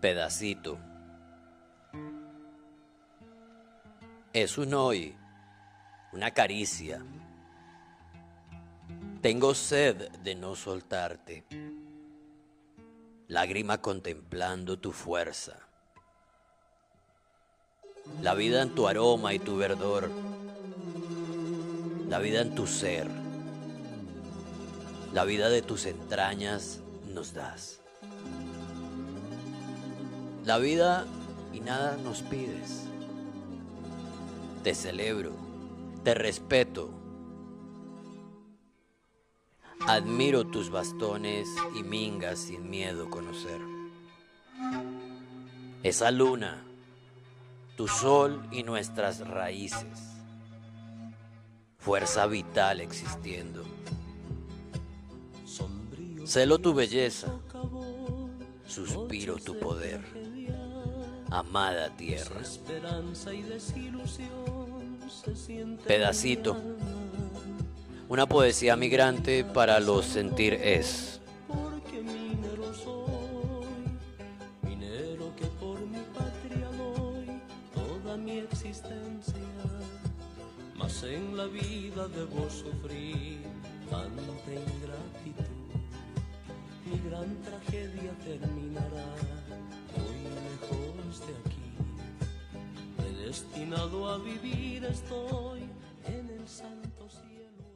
Pedacito. Es un hoy, una caricia. Tengo sed de no soltarte. Lágrima contemplando tu fuerza. La vida en tu aroma y tu verdor. La vida en tu ser. La vida de tus entrañas nos das. La vida y nada nos pides. Te celebro, te respeto. Admiro tus bastones y mingas sin miedo conocer. Esa luna, tu sol y nuestras raíces. Fuerza vital existiendo. Celo tu belleza, suspiro tu poder, amada tierra. Pedacito, una poesía migrante para los sentir es. Porque minero soy, minero que por mi patria doy toda mi existencia. Mas en la vida debo sufrir Mi gran tragedia terminará muy lejos de aquí. Predestinado a vivir estoy en el santo cielo.